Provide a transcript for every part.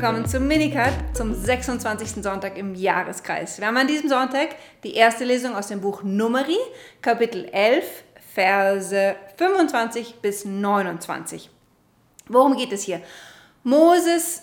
willkommen zum Minicut zum 26. Sonntag im Jahreskreis. Wir haben an diesem Sonntag die erste Lesung aus dem Buch Numeri, Kapitel 11, Verse 25 bis 29. Worum geht es hier? Moses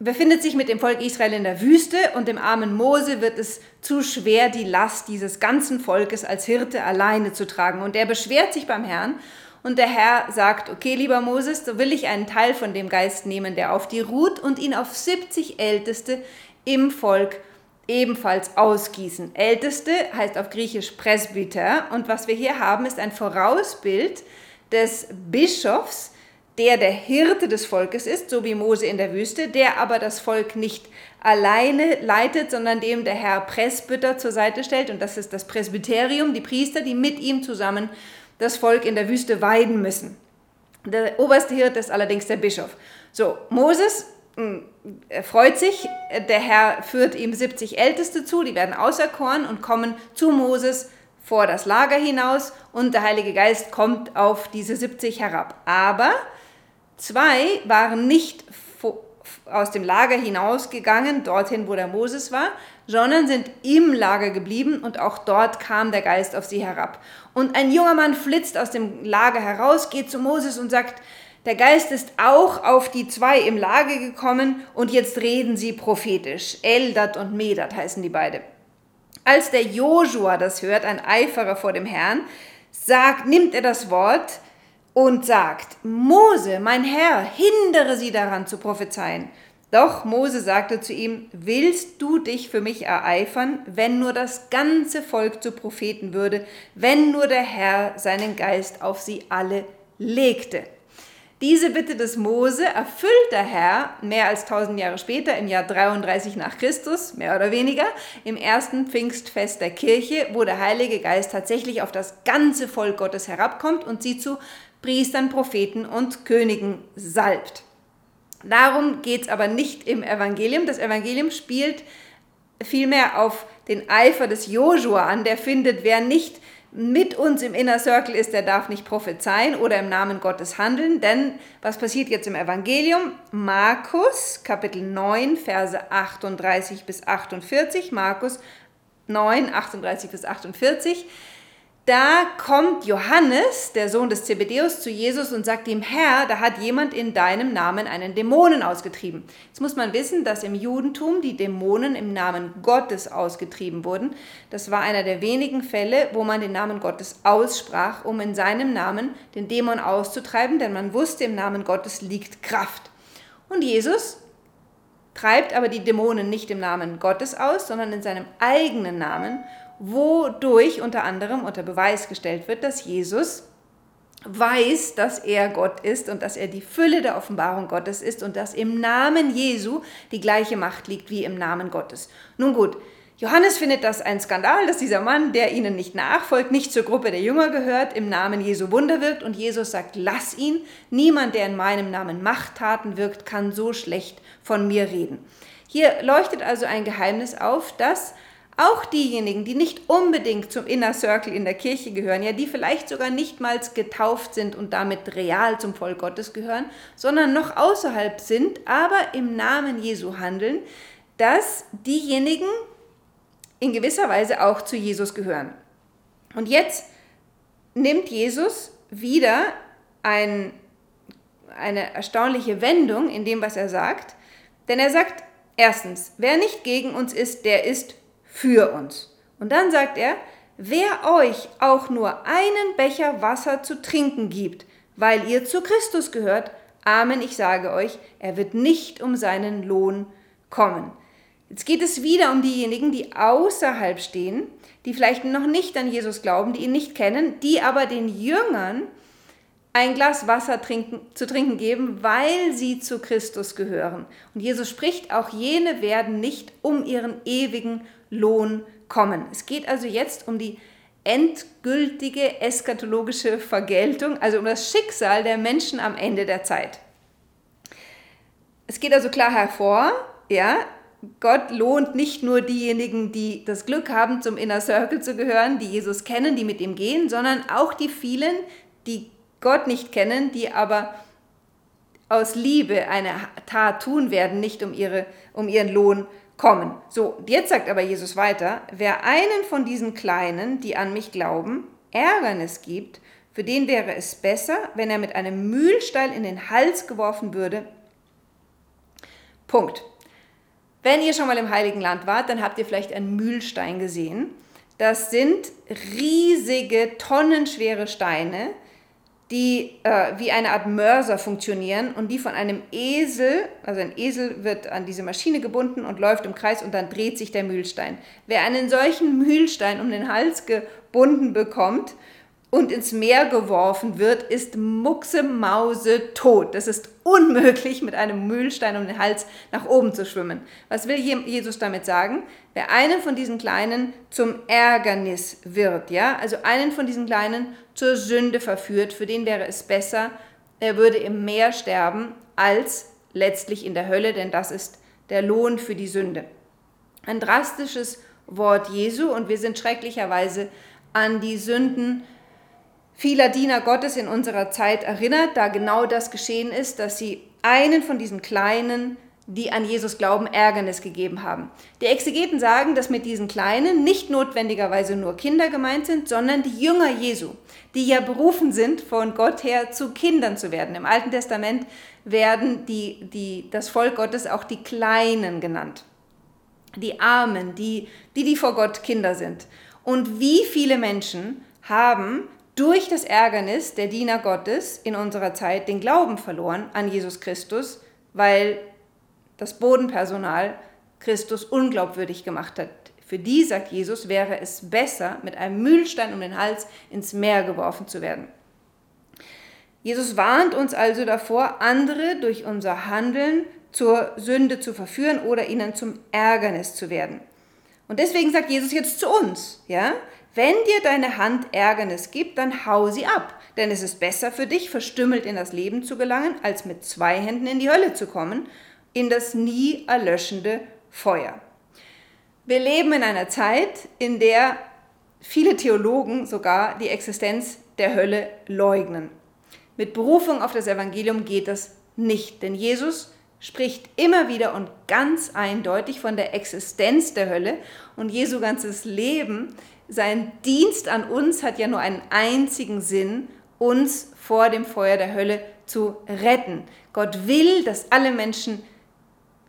befindet sich mit dem Volk Israel in der Wüste und dem armen Mose wird es zu schwer, die Last dieses ganzen Volkes als Hirte alleine zu tragen. Und er beschwert sich beim Herrn und der Herr sagt, okay, lieber Moses, so will ich einen Teil von dem Geist nehmen, der auf dir ruht und ihn auf 70 Älteste im Volk ebenfalls ausgießen. Älteste heißt auf Griechisch Presbyter und was wir hier haben, ist ein Vorausbild des Bischofs, der der Hirte des Volkes ist, so wie Mose in der Wüste, der aber das Volk nicht alleine leitet, sondern dem der Herr Presbyter zur Seite stellt und das ist das Presbyterium, die Priester, die mit ihm zusammen das Volk in der Wüste weiden müssen. Der oberste Hirte ist allerdings der Bischof. So, Moses hm, freut sich, der Herr führt ihm 70 Älteste zu, die werden auserkoren und kommen zu Moses vor das Lager hinaus und der Heilige Geist kommt auf diese 70 herab. Aber zwei waren nicht aus dem Lager hinausgegangen, dorthin, wo der Moses war, sondern sind im Lager geblieben und auch dort kam der Geist auf sie herab. Und ein junger Mann flitzt aus dem Lager heraus, geht zu Moses und sagt, der Geist ist auch auf die zwei im Lager gekommen und jetzt reden sie prophetisch. Eldat und Medat heißen die beide. Als der Josua das hört, ein Eiferer vor dem Herrn, sagt, nimmt er das Wort und sagt, Mose, mein Herr, hindere sie daran zu prophezeien. Doch Mose sagte zu ihm, willst du dich für mich ereifern, wenn nur das ganze Volk zu Propheten würde, wenn nur der Herr seinen Geist auf sie alle legte? Diese Bitte des Mose erfüllt der Herr mehr als tausend Jahre später, im Jahr 33 nach Christus, mehr oder weniger, im ersten Pfingstfest der Kirche, wo der Heilige Geist tatsächlich auf das ganze Volk Gottes herabkommt und sie zu Priestern, Propheten und Königen salbt. Darum geht es aber nicht im Evangelium. Das Evangelium spielt vielmehr auf den Eifer des Josua an, der findet, wer nicht mit uns im Inner Circle ist, der darf nicht prophezeien oder im Namen Gottes handeln. Denn was passiert jetzt im Evangelium? Markus, Kapitel 9, Verse 38 bis 48. Markus 9, 38 bis 48 da kommt Johannes, der Sohn des Zebedeus, zu Jesus und sagt ihm, Herr, da hat jemand in deinem Namen einen Dämonen ausgetrieben. Jetzt muss man wissen, dass im Judentum die Dämonen im Namen Gottes ausgetrieben wurden. Das war einer der wenigen Fälle, wo man den Namen Gottes aussprach, um in seinem Namen den Dämon auszutreiben, denn man wusste, im Namen Gottes liegt Kraft. Und Jesus treibt aber die Dämonen nicht im Namen Gottes aus, sondern in seinem eigenen Namen wodurch unter anderem unter Beweis gestellt wird, dass Jesus weiß, dass er Gott ist und dass er die Fülle der Offenbarung Gottes ist und dass im Namen Jesu die gleiche Macht liegt wie im Namen Gottes. Nun gut, Johannes findet das ein Skandal, dass dieser Mann, der ihnen nicht nachfolgt, nicht zur Gruppe der Jünger gehört, im Namen Jesu Wunder wirkt und Jesus sagt, lass ihn, niemand, der in meinem Namen Machttaten wirkt, kann so schlecht von mir reden. Hier leuchtet also ein Geheimnis auf, dass auch diejenigen, die nicht unbedingt zum Inner Circle in der Kirche gehören, ja, die vielleicht sogar nicht mal getauft sind und damit real zum Volk Gottes gehören, sondern noch außerhalb sind, aber im Namen Jesu handeln, dass diejenigen in gewisser Weise auch zu Jesus gehören. Und jetzt nimmt Jesus wieder ein, eine erstaunliche Wendung in dem, was er sagt, denn er sagt, erstens, wer nicht gegen uns ist, der ist für uns. Und dann sagt er, wer euch auch nur einen Becher Wasser zu trinken gibt, weil ihr zu Christus gehört, Amen, ich sage euch, er wird nicht um seinen Lohn kommen. Jetzt geht es wieder um diejenigen, die außerhalb stehen, die vielleicht noch nicht an Jesus glauben, die ihn nicht kennen, die aber den Jüngern ein Glas Wasser trinken, zu trinken geben, weil sie zu Christus gehören. Und Jesus spricht, auch jene werden nicht um ihren ewigen Lohn kommen. Es geht also jetzt um die endgültige eschatologische Vergeltung, also um das Schicksal der Menschen am Ende der Zeit. Es geht also klar hervor, ja, Gott lohnt nicht nur diejenigen, die das Glück haben, zum Inner Circle zu gehören, die Jesus kennen, die mit ihm gehen, sondern auch die vielen, die Gott nicht kennen, die aber aus Liebe eine Tat tun werden, nicht um, ihre, um ihren Lohn kommen. So, jetzt sagt aber Jesus weiter, wer einen von diesen Kleinen, die an mich glauben, Ärgernis gibt, für den wäre es besser, wenn er mit einem Mühlstein in den Hals geworfen würde. Punkt. Wenn ihr schon mal im Heiligen Land wart, dann habt ihr vielleicht einen Mühlstein gesehen. Das sind riesige, tonnenschwere Steine, die äh, wie eine Art Mörser funktionieren und die von einem Esel, also ein Esel wird an diese Maschine gebunden und läuft im Kreis und dann dreht sich der Mühlstein. Wer einen solchen Mühlstein um den Hals gebunden bekommt und ins Meer geworfen wird, ist mucksemause tot. Das ist unmöglich, mit einem Mühlstein um den Hals nach oben zu schwimmen. Was will Jesus damit sagen? Wer einen von diesen Kleinen zum Ärgernis wird, ja, also einen von diesen Kleinen zur Sünde verführt, für den wäre es besser, er würde im Meer sterben, als letztlich in der Hölle, denn das ist der Lohn für die Sünde. Ein drastisches Wort Jesu und wir sind schrecklicherweise an die Sünden vieler Diener Gottes in unserer Zeit erinnert, da genau das geschehen ist, dass sie einen von diesen Kleinen, die an Jesus glauben, Ärgernis gegeben haben. Die Exegeten sagen, dass mit diesen Kleinen nicht notwendigerweise nur Kinder gemeint sind, sondern die Jünger Jesu, die ja berufen sind, von Gott her zu Kindern zu werden. Im Alten Testament werden die, die, das Volk Gottes auch die Kleinen genannt. Die Armen, die, die, die vor Gott Kinder sind. Und wie viele Menschen haben durch das Ärgernis der Diener Gottes in unserer Zeit den Glauben verloren an Jesus Christus, weil das Bodenpersonal Christus unglaubwürdig gemacht hat. Für die, sagt Jesus, wäre es besser, mit einem Mühlstein um den Hals ins Meer geworfen zu werden. Jesus warnt uns also davor, andere durch unser Handeln zur Sünde zu verführen oder ihnen zum Ärgernis zu werden. Und deswegen sagt Jesus jetzt zu uns, ja, wenn dir deine Hand Ärgernis gibt, dann hau sie ab, denn es ist besser für dich, verstümmelt in das Leben zu gelangen, als mit zwei Händen in die Hölle zu kommen, in das nie erlöschende Feuer. Wir leben in einer Zeit, in der viele Theologen sogar die Existenz der Hölle leugnen. Mit Berufung auf das Evangelium geht das nicht, denn Jesus spricht immer wieder und ganz eindeutig von der Existenz der Hölle und Jesu ganzes Leben sein Dienst an uns hat ja nur einen einzigen Sinn, uns vor dem Feuer der Hölle zu retten. Gott will, dass alle Menschen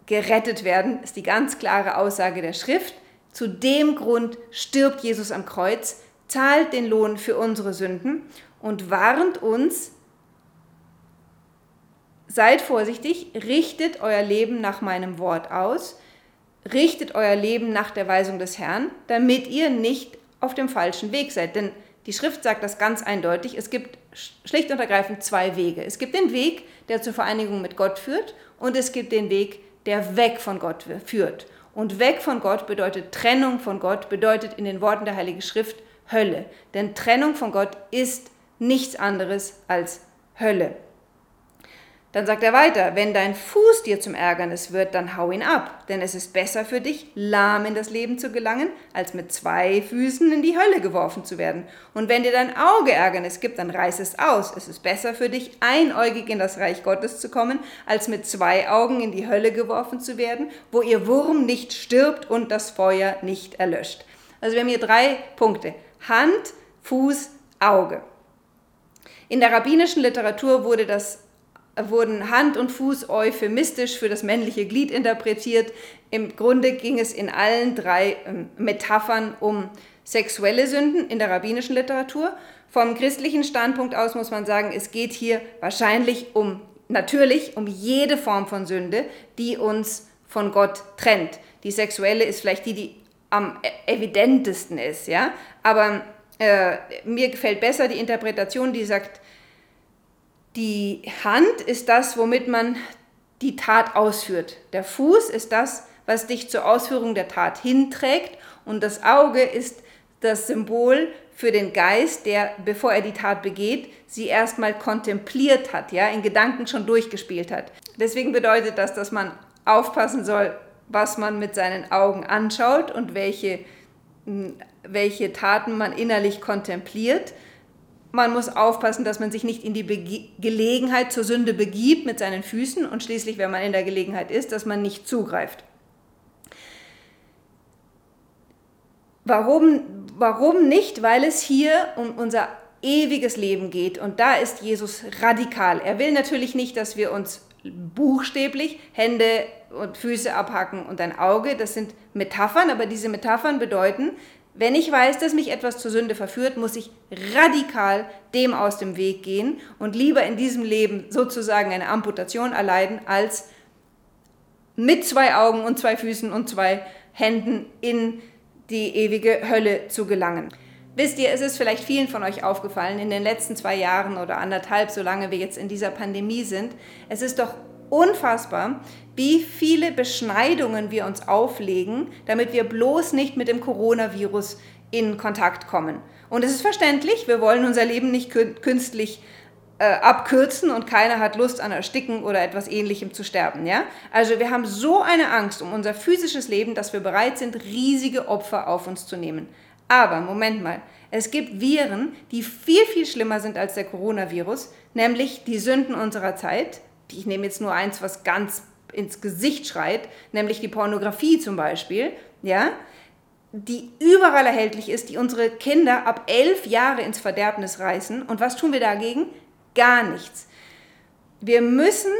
gerettet werden, ist die ganz klare Aussage der Schrift. Zu dem Grund stirbt Jesus am Kreuz, zahlt den Lohn für unsere Sünden und warnt uns, seid vorsichtig, richtet euer Leben nach meinem Wort aus, richtet euer Leben nach der Weisung des Herrn, damit ihr nicht auf dem falschen Weg seid. Denn die Schrift sagt das ganz eindeutig. Es gibt schlicht und ergreifend zwei Wege. Es gibt den Weg, der zur Vereinigung mit Gott führt und es gibt den Weg, der weg von Gott führt. Und weg von Gott bedeutet Trennung von Gott, bedeutet in den Worten der Heiligen Schrift Hölle. Denn Trennung von Gott ist nichts anderes als Hölle. Dann sagt er weiter, wenn dein Fuß dir zum Ärgernis wird, dann hau ihn ab, denn es ist besser für dich, lahm in das Leben zu gelangen, als mit zwei Füßen in die Hölle geworfen zu werden. Und wenn dir dein Auge Ärgernis gibt, dann reiß es aus. Es ist besser für dich, einäugig in das Reich Gottes zu kommen, als mit zwei Augen in die Hölle geworfen zu werden, wo ihr Wurm nicht stirbt und das Feuer nicht erlöscht. Also wir haben hier drei Punkte. Hand, Fuß, Auge. In der rabbinischen Literatur wurde das wurden Hand und Fuß euphemistisch für das männliche Glied interpretiert. Im Grunde ging es in allen drei ähm, Metaphern um sexuelle Sünden in der rabbinischen Literatur. Vom christlichen Standpunkt aus muss man sagen, es geht hier wahrscheinlich um, natürlich um jede Form von Sünde, die uns von Gott trennt. Die sexuelle ist vielleicht die, die am e-, evidentesten ist, ja. Aber äh, mir gefällt besser die Interpretation, die sagt, die Hand ist das, womit man die Tat ausführt. Der Fuß ist das, was dich zur Ausführung der Tat hinträgt. Und das Auge ist das Symbol für den Geist, der, bevor er die Tat begeht, sie erstmal kontempliert hat, ja, in Gedanken schon durchgespielt hat. Deswegen bedeutet das, dass man aufpassen soll, was man mit seinen Augen anschaut und welche, welche Taten man innerlich kontempliert man muss aufpassen, dass man sich nicht in die Bege Gelegenheit zur Sünde begibt mit seinen Füßen und schließlich, wenn man in der Gelegenheit ist, dass man nicht zugreift. Warum, warum nicht? Weil es hier um unser ewiges Leben geht und da ist Jesus radikal. Er will natürlich nicht, dass wir uns buchstäblich Hände und Füße abhacken und ein Auge. Das sind Metaphern, aber diese Metaphern bedeuten, wenn ich weiß, dass mich etwas zur Sünde verführt, muss ich radikal dem aus dem Weg gehen und lieber in diesem Leben sozusagen eine Amputation erleiden, als mit zwei Augen und zwei Füßen und zwei Händen in die ewige Hölle zu gelangen. Wisst ihr, es ist vielleicht vielen von euch aufgefallen, in den letzten zwei Jahren oder anderthalb, solange wir jetzt in dieser Pandemie sind, es ist doch unfassbar, wie viele Beschneidungen wir uns auflegen, damit wir bloß nicht mit dem Coronavirus in Kontakt kommen. Und es ist verständlich, wir wollen unser Leben nicht künstlich äh, abkürzen und keiner hat Lust an Ersticken oder etwas ähnlichem zu sterben. Ja? Also wir haben so eine Angst um unser physisches Leben, dass wir bereit sind, riesige Opfer auf uns zu nehmen. Aber Moment mal, es gibt Viren, die viel, viel schlimmer sind als der Coronavirus, nämlich die Sünden unserer Zeit, ich nehme jetzt nur eins, was ganz ins Gesicht schreit, nämlich die Pornografie zum Beispiel, ja, die überall erhältlich ist, die unsere Kinder ab elf Jahre ins Verderbnis reißen. Und was tun wir dagegen? Gar nichts. Wir müssen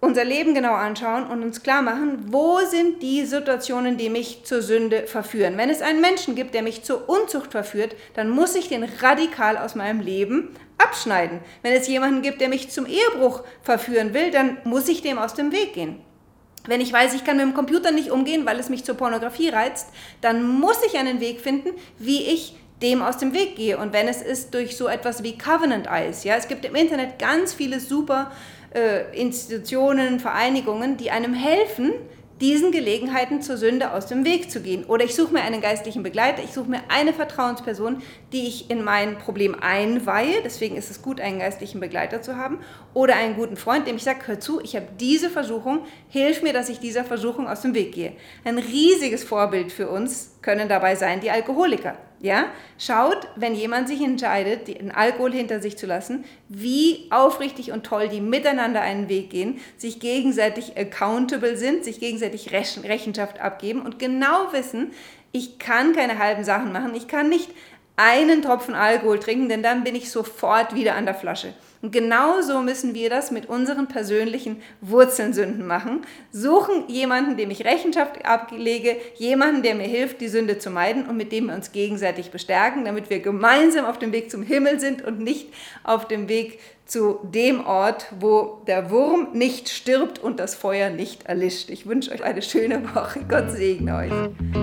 unser Leben genau anschauen und uns klar machen, wo sind die Situationen, die mich zur Sünde verführen. Wenn es einen Menschen gibt, der mich zur Unzucht verführt, dann muss ich den radikal aus meinem Leben abschneiden. Wenn es jemanden gibt, der mich zum Ehebruch verführen will, dann muss ich dem aus dem Weg gehen. Wenn ich weiß, ich kann mit dem Computer nicht umgehen, weil es mich zur Pornografie reizt, dann muss ich einen Weg finden, wie ich dem aus dem Weg gehe. Und wenn es ist durch so etwas wie Covenant Eyes, ja, es gibt im Internet ganz viele super äh, Institutionen, Vereinigungen, die einem helfen, diesen Gelegenheiten zur Sünde aus dem Weg zu gehen. Oder ich suche mir einen geistlichen Begleiter, ich suche mir eine Vertrauensperson, die ich in mein Problem einweihe. Deswegen ist es gut, einen geistlichen Begleiter zu haben. Oder einen guten Freund, dem ich sage, hör zu, ich habe diese Versuchung, hilf mir, dass ich dieser Versuchung aus dem Weg gehe. Ein riesiges Vorbild für uns können dabei sein die Alkoholiker. Ja? Schaut, wenn jemand sich entscheidet, den Alkohol hinter sich zu lassen, wie aufrichtig und toll die miteinander einen Weg gehen, sich gegenseitig accountable sind, sich gegenseitig Rechenschaft abgeben und genau wissen, ich kann keine halben Sachen machen, ich kann nicht einen Tropfen Alkohol trinken, denn dann bin ich sofort wieder an der Flasche. Und genauso müssen wir das mit unseren persönlichen Wurzelsünden machen. Suchen jemanden, dem ich Rechenschaft ablege, jemanden, der mir hilft, die Sünde zu meiden und mit dem wir uns gegenseitig bestärken, damit wir gemeinsam auf dem Weg zum Himmel sind und nicht auf dem Weg zu dem Ort, wo der Wurm nicht stirbt und das Feuer nicht erlischt. Ich wünsche euch eine schöne Woche. Gott segne euch.